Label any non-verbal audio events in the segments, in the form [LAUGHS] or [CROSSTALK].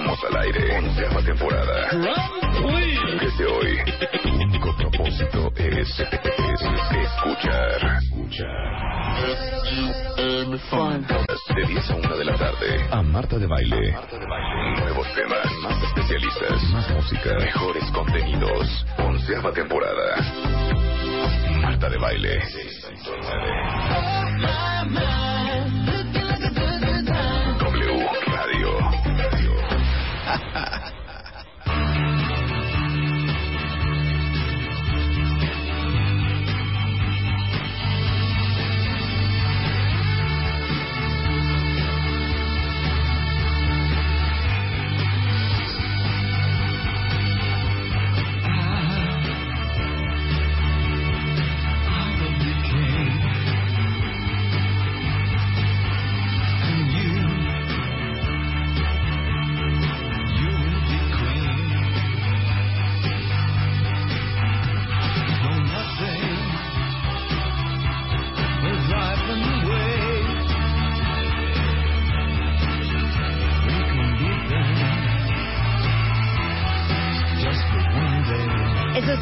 Estamos al aire. Onceava temporada. Desde hoy, tu único propósito es, es escuchar. De 10 a 1 de la tarde. A Marta de Baile. Nuevos temas, más especialistas, más música, mejores contenidos. Onceava temporada. Marta de Baile.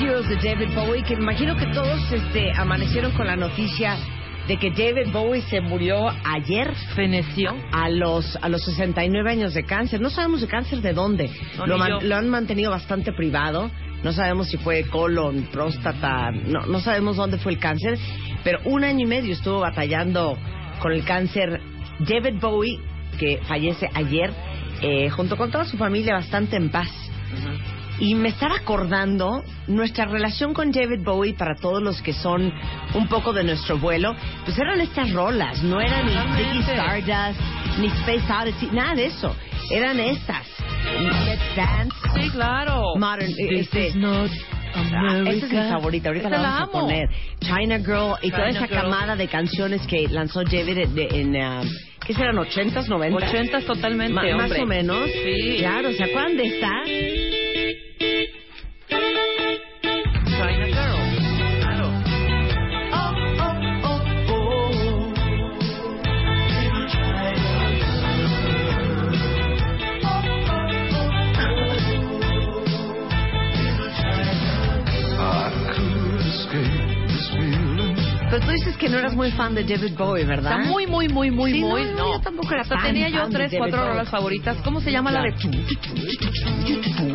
Heroes de David Bowie, que imagino que todos este, amanecieron con la noticia de que David Bowie se murió ayer. Feneció. A los, a los 69 años de cáncer. No sabemos de cáncer de dónde. No, lo, man- han mantenido bastante privado. No sabemos si fue colon, próstata. No, no sabemos dónde fue el cáncer. Pero un año y medio estuvo batallando con el cáncer. David Bowie, que fallece ayer, eh, junto con toda su familia, bastante en paz. Y me estaba acordando nuestra relación con David Bowie para todos los que son un poco de nuestro vuelo, pues eran estas rolas, no eran ni Ziggy Stardust, ni Space Odyssey, nada de eso. Eran estas. Let's Dance, Sí, claro. Modern, eh, este, Ah, esta es mi favorita, ahorita la la vamos a amo. poner. China Girl y toda China esa Girl. camada de canciones que lanzó David en, en, ah, ¿qué serán? ¿80s, 90s? Ochentas totalmente, Ma- más hombre. o menos. Sí. Claro, ¿se acuerdan de esta? Eras muy fan de David Bowie, ¿verdad? Muy, muy, muy, muy, Sí, muy. no, No, yo tampoco era tan tenía yo fan tres, cuatro rolas favoritas. ¿Cómo se llama la de.?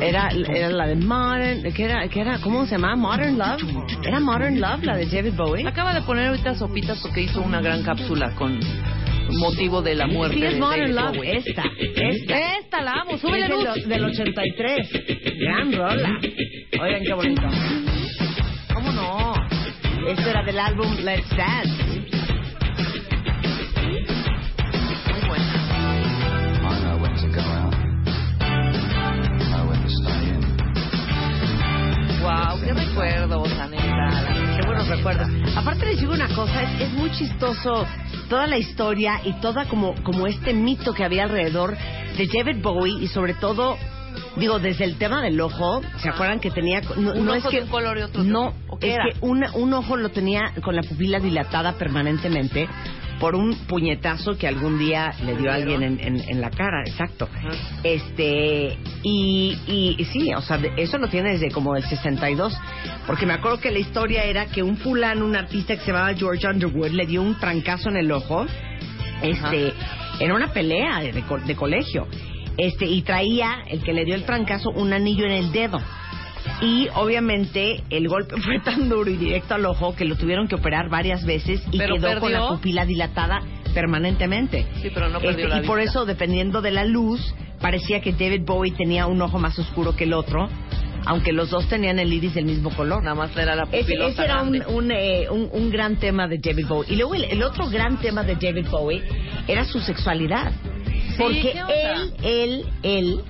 Era, era la de Modern, ¿qué era, qué era? ¿Cómo se llama? Modern Love. ¿Era Modern Love la de David Bowie? Acaba de poner ahorita sopitas porque hizo una gran cápsula con motivo de la muerte Sí, es de Modern Love, esta, esta. Esta la amo, Es súbele del, luz. del 83. Gran rola. Oigan qué bonito. Esto era del álbum Let's Dance. Muy. Wow, qué recuerdos, la neta. Qué buenos recuerdos. Aparte les digo una cosa, es, es muy chistoso toda la historia y toda como, como este mito que había alrededor de David Bowie y sobre todo, digo, desde el tema del ojo, ¿se acuerdan que tenía... No, Un no ojo es que, de un color y otro de No, otro. ¿O qué es era? que una- un ojo lo tenía con la pupila dilatada permanentemente por un puñetazo que algún día le dio a alguien en, en- en la cara, exacto. Este, y, y, sí, o sea, eso lo tiene desde como el 62, porque me acuerdo que la historia era que un fulano, un artista que se llamaba George Underwood, le dio un trancazo en el ojo, este, en una pelea de, de colegio. Este y traía el que le dio el trancazo un anillo en el dedo. Y obviamente el golpe [LAUGHS] fue tan duro y directo al ojo que lo tuvieron que operar varias veces y Pero quedó con la pupila dilatada permanentemente. Sí, pero no perdió Este, la y por eso, dependiendo de la luz, parecía que David Bowie tenía un ojo más oscuro que el otro, aunque los dos tenían el iris del mismo color. Nada más era la Ese, pupilota ese era un, un, eh, un- un gran tema de David Bowie. Y luego el, el otro gran tema de David Bowie era su sexualidad. Porque él, él, él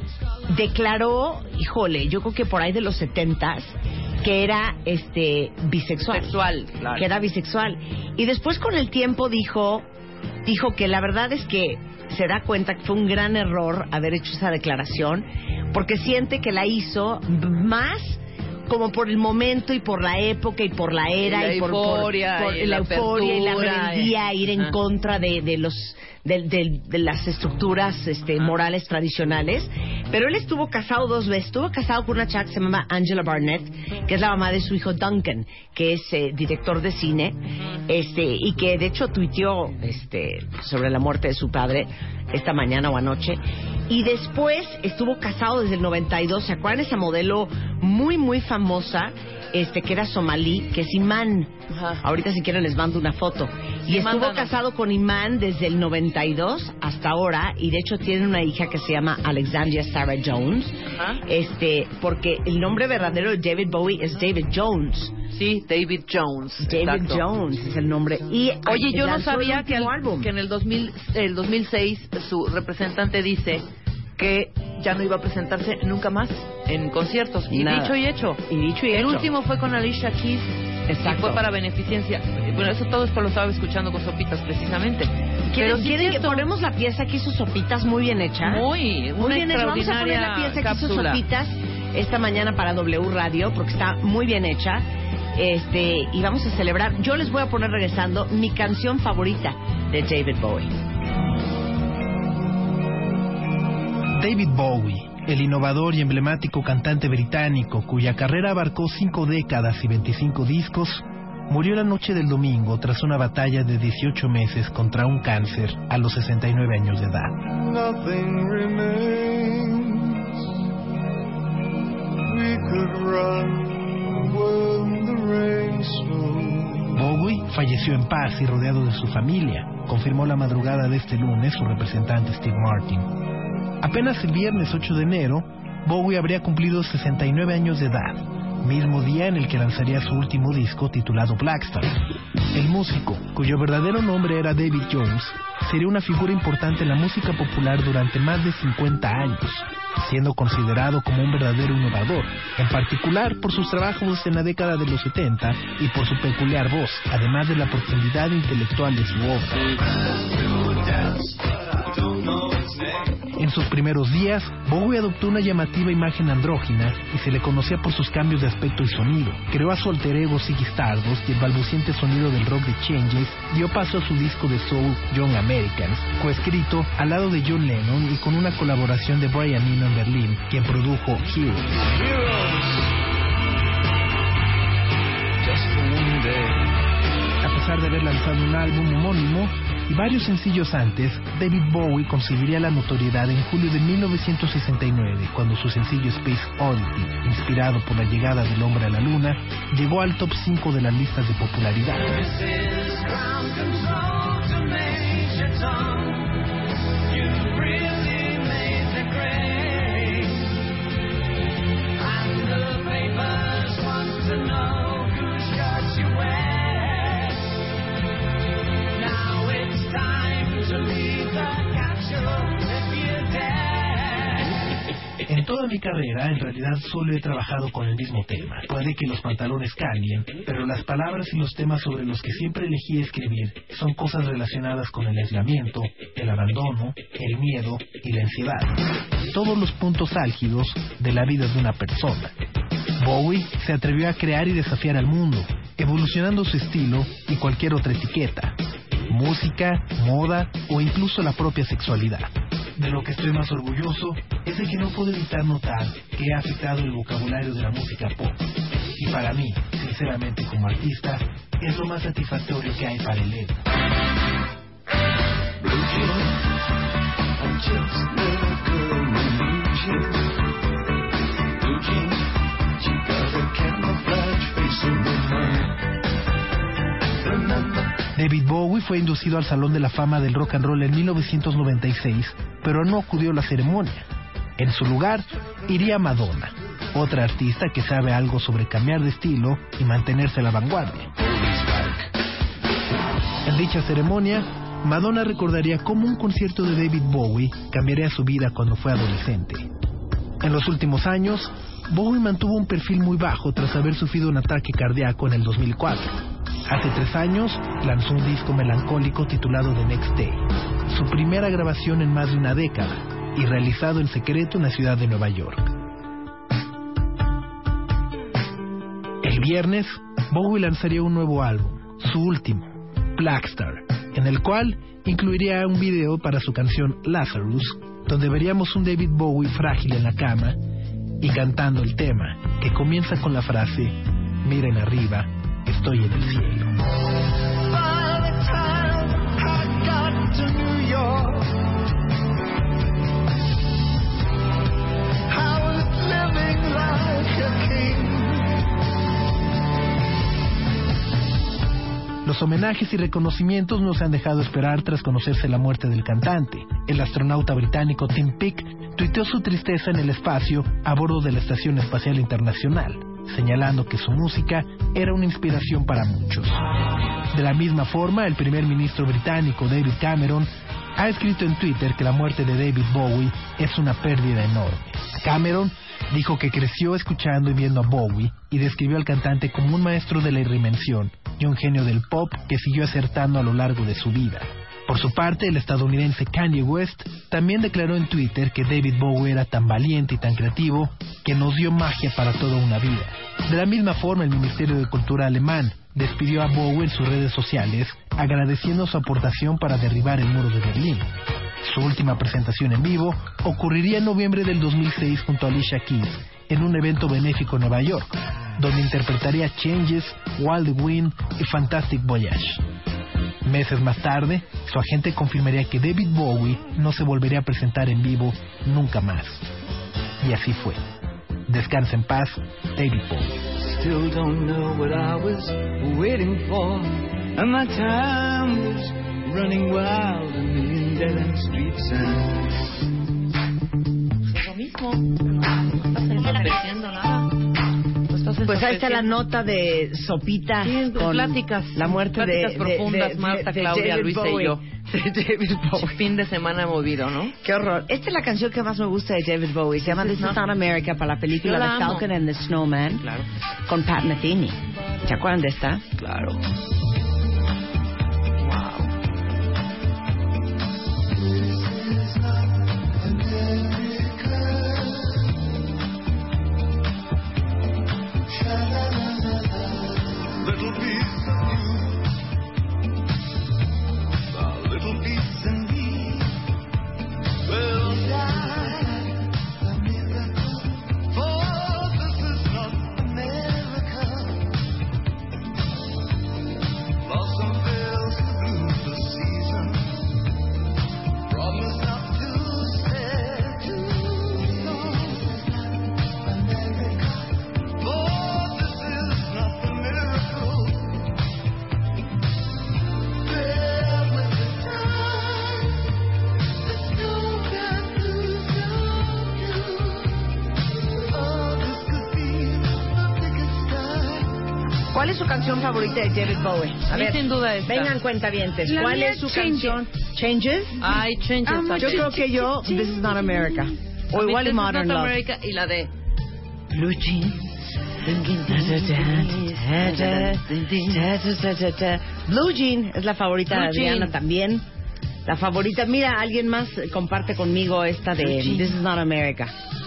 declaró, híjole, yo creo que por ahí de los setentas, que era este bisexual. Sexual, claro. Que era bisexual. Y después con el tiempo dijo, dijo que la verdad es que se da cuenta que fue un gran error haber hecho esa declaración, porque siente que la hizo más como por el momento y por la época y por la era la y por, por- euforia por y la la euforia y la rebeldía, ir en contra de, de los de, de- de las estructuras este, morales tradicionales. Pero él estuvo casado dos veces. Estuvo casado con una chava que se llama Angela Barnett, que es la mamá de su hijo Duncan, que es eh, director de cine, este y que de hecho tuiteó este, sobre la muerte de su padre esta mañana o anoche. Y después estuvo casado desde el 92. ¿Se acuerdan esa modelo muy, muy famosa? Este, que era somalí, que es Imán. Ajá. Ahorita si quieren les mando una foto. Y estuvo casado con Imán desde el 92 hasta ahora y de hecho tiene una hija que se llama Alexandria Sarah Jones. Ajá. Este, porque el nombre verdadero de David Bowie es David Jones. Sí, David Jones. David exacto. Jones es el nombre. Y Oye, yo no el sabía que, álbum. que en el, 2000, el 2006 su representante dice que ya no iba a presentarse nunca más en conciertos. Y Nada. dicho y hecho. Y dicho y el hecho. último fue con Alicia Keys. Exacto. Y fue para beneficencia. Bueno, eso todo esto lo estaba escuchando con Sopitas precisamente. Pero ¿Quieren, que ponemos la pieza que hizo Sopitas muy bien hecha? Muy, Muy bien hecha. Vamos a poner la pieza que hizo cápsula. Sopitas esta mañana para W Radio porque está muy bien hecha. Este, y vamos a celebrar. Yo les voy a poner regresando mi canción favorita de David Bowie. David Bowie, el innovador y emblemático cantante británico cuya carrera abarcó cinco décadas y 25 discos, murió la noche del domingo tras una batalla de 18 meses contra un cáncer a los 69 años de edad. Bowie falleció en paz y rodeado de su familia, confirmó la madrugada de este lunes su representante Steve Martin. Apenas el viernes 8 de enero, Bowie habría cumplido 69 años de edad, mismo día en el que lanzaría su último disco titulado Blackstar. El músico, cuyo verdadero nombre era David Jones, sería una figura importante en la música popular durante más de 50 años, siendo considerado como un verdadero innovador, en particular por sus trabajos en la década de los 70 y por su peculiar voz, además de la profundidad intelectual de su obra. En sus primeros días, Bowie adoptó una llamativa imagen andrógina y se le conocía por sus cambios de aspecto y sonido. Creó a su alter ego Ziggy Stardust y el balbuciente sonido del rock de Changes dio paso a su disco de soul Young Americans, coescrito al lado de John Lennon y con una colaboración de Brian Eno en Berlín, quien produjo Heroes. A pesar de haber lanzado un álbum homónimo varios sencillos antes, David Bowie conseguiría la notoriedad en julio de 1969, cuando su sencillo Space Oddity, inspirado por la llegada del hombre a la luna, llegó al top 5 de las listas de popularidad. Carrera, en realidad solo he trabajado con el mismo tema. Puede que los pantalones cambien, pero las palabras y los temas sobre los que siempre elegí escribir son cosas relacionadas con el aislamiento, el abandono, el miedo y la ansiedad. Todos los puntos álgidos de la vida de una persona. Bowie se atrevió a crear y desafiar al mundo, evolucionando su estilo y cualquier otra etiqueta. Música, moda o incluso la propia sexualidad. De lo que estoy más orgulloso es de que no puedo evitar notar que ha afectado el vocabulario de la música pop. Y para mí, sinceramente como artista, es lo más satisfactorio que hay para el ego. David Bowie fue inducido al Salón de la Fama del Rock and Roll en 1996, pero no acudió a la ceremonia. En su lugar, iría Madonna, otra artista que sabe algo sobre cambiar de estilo y mantenerse a la vanguardia. En dicha ceremonia, Madonna recordaría cómo un concierto de David Bowie cambiaría su vida cuando fue adolescente. En los últimos años, Bowie mantuvo un perfil muy bajo tras haber sufrido un ataque cardíaco en el 2004. Hace tres años lanzó un disco melancólico titulado The Next Day, su primera grabación en más de una década y realizado en secreto en la ciudad de Nueva York. El viernes, Bowie lanzaría un nuevo álbum, su último, Blackstar, en el cual incluiría un video para su canción Lazarus, donde veríamos un David Bowie frágil en la cama y cantando el tema, que comienza con la frase, miren arriba, estoy en el cielo. Los homenajes y reconocimientos no se han dejado esperar tras conocerse la muerte del cantante. El astronauta británico Tim Peake tuiteó su tristeza en el espacio a bordo de la Estación Espacial Internacional, señalando que su música era una inspiración para muchos. De la misma forma, el primer ministro británico David Cameron ha escrito en Twitter que la muerte de David Bowie es una pérdida enorme. Cameron dijo que creció escuchando y viendo a Bowie y describió al cantante como un maestro de la irrimención y un genio del pop que siguió acertando a lo largo de su vida. Por su parte, el estadounidense Kanye West también declaró en Twitter que David Bowie era tan valiente y tan creativo que nos dio magia para toda una vida. De la misma forma, el Ministerio de Cultura alemán despidió a Bowie en sus redes sociales agradeciendo su aportación para derribar el muro de Berlín. Su última presentación en vivo ocurriría en noviembre del 2006 junto a Alicia Keys en un evento benéfico en Nueva York, donde interpretaría Changes, Wild Wind y Fantastic Voyage. Meses más tarde, su agente confirmaría que David Bowie no se volvería a presentar en vivo nunca más. Y así fue. Descansa en paz, David Bowie. Still don't know what I was waiting for. And my time was running wild a million dead end streets and Lo mismo. No estás enloqueciendo nada. Estás Pues ahí está la nota de Sopita Sí, con pláticas. la muerte de, Pláticas de- profundas, de- Marta, Claudia, Luisa y yo. [LAUGHS] David [LAUGHS] Bowie. Fin de semana movido, ¿no? Qué horror. Esta es la canción que más me gusta de David Bowie. Se llama This is Not America para la película la. Falcon and the Snowman Claro. con Pat Metheny. ¿Se acuerdan de esta? Claro. Canción favorita de David Bowie? A mí sin duda esta. Vengan cuentavientes. La ¿Cuál es su Changes. canción? Changes. Ay, changes. Amo Yo creo que yo This is not America. O igual is Modern Not Love. America y la de Blue jeans. Blue Jean es la favorita de Blue Jean. Adriana también. La favorita, mira, alguien más comparte conmigo esta de. This is not America.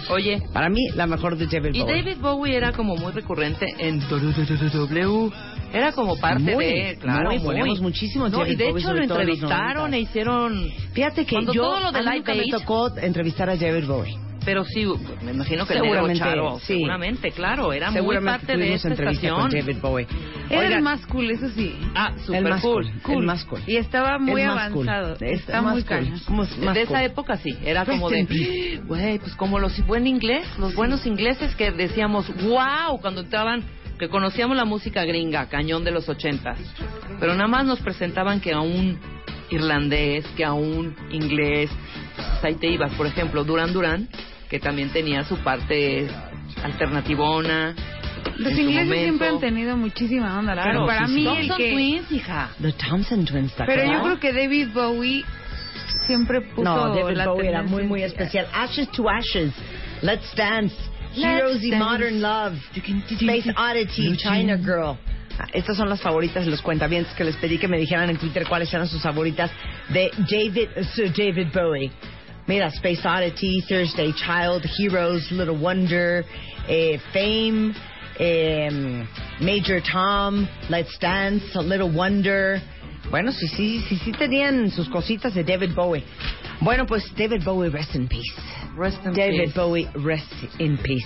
Oye, Para mí, la mejor de David y Bowie. David Bowie era como muy recurrente en W. Era como parte Muy, de, claro, muy, ponemos muchísimo No, y de Bowie, hecho lo entrevistaron 90. e hicieron Fíjate que Cuando yo todo lo de a mí nunca me tocó entrevistar a David Bowie. Pero sí, me imagino que el Seguramente, Charo, sí. seguramente, claro, era muy parte de esta estación. con David Bowie. Era Oigan, el más cool, eso sí. Ah, el super más cool. cool, el más cool. Y estaba muy El más cool. avanzado. Es Está muy cool. Más- de esa época sí, era como de, güey, pues como los buen inglés, los buenos ingleses que decíamos, wow, cuando entraban, que conocíamos la música gringa, cañón de los ochentas, pero nada más nos presentaban que a un irlandés, que a un inglés, pues ahí te ibas, por ejemplo, Duran Duran, que también tenía su parte alternativona. Los ingleses momento. siempre han tenido muchísima onda, Claro, pero para sí, mí sí. el Thompson que... Twins, hija. The Thompson Twins, ¿te Pero yo creo que David Bowie siempre puso No, David la Bowie era muy, muy especial. Ashes to Ashes, Let's Dance, Heroes y Dance. Modern Love, Space Oddity, China Girl. Ah, Estas son las favoritas de los cuentavientes que les pedí que me dijeran en Twitter cuáles eran sus favoritas de David, Sir David Bowie. Mira, Space Oddity, Thursday Child, Heroes, Little Wonder, eh, Fame, eh, Major Tom, Let's Dance, A Little Wonder. Bueno, sí, sí, sí, sí tenían sus cositas de David Bowie. Bueno, pues David Bowie, rest in peace. Rest in David peace. Bowie, rest in peace.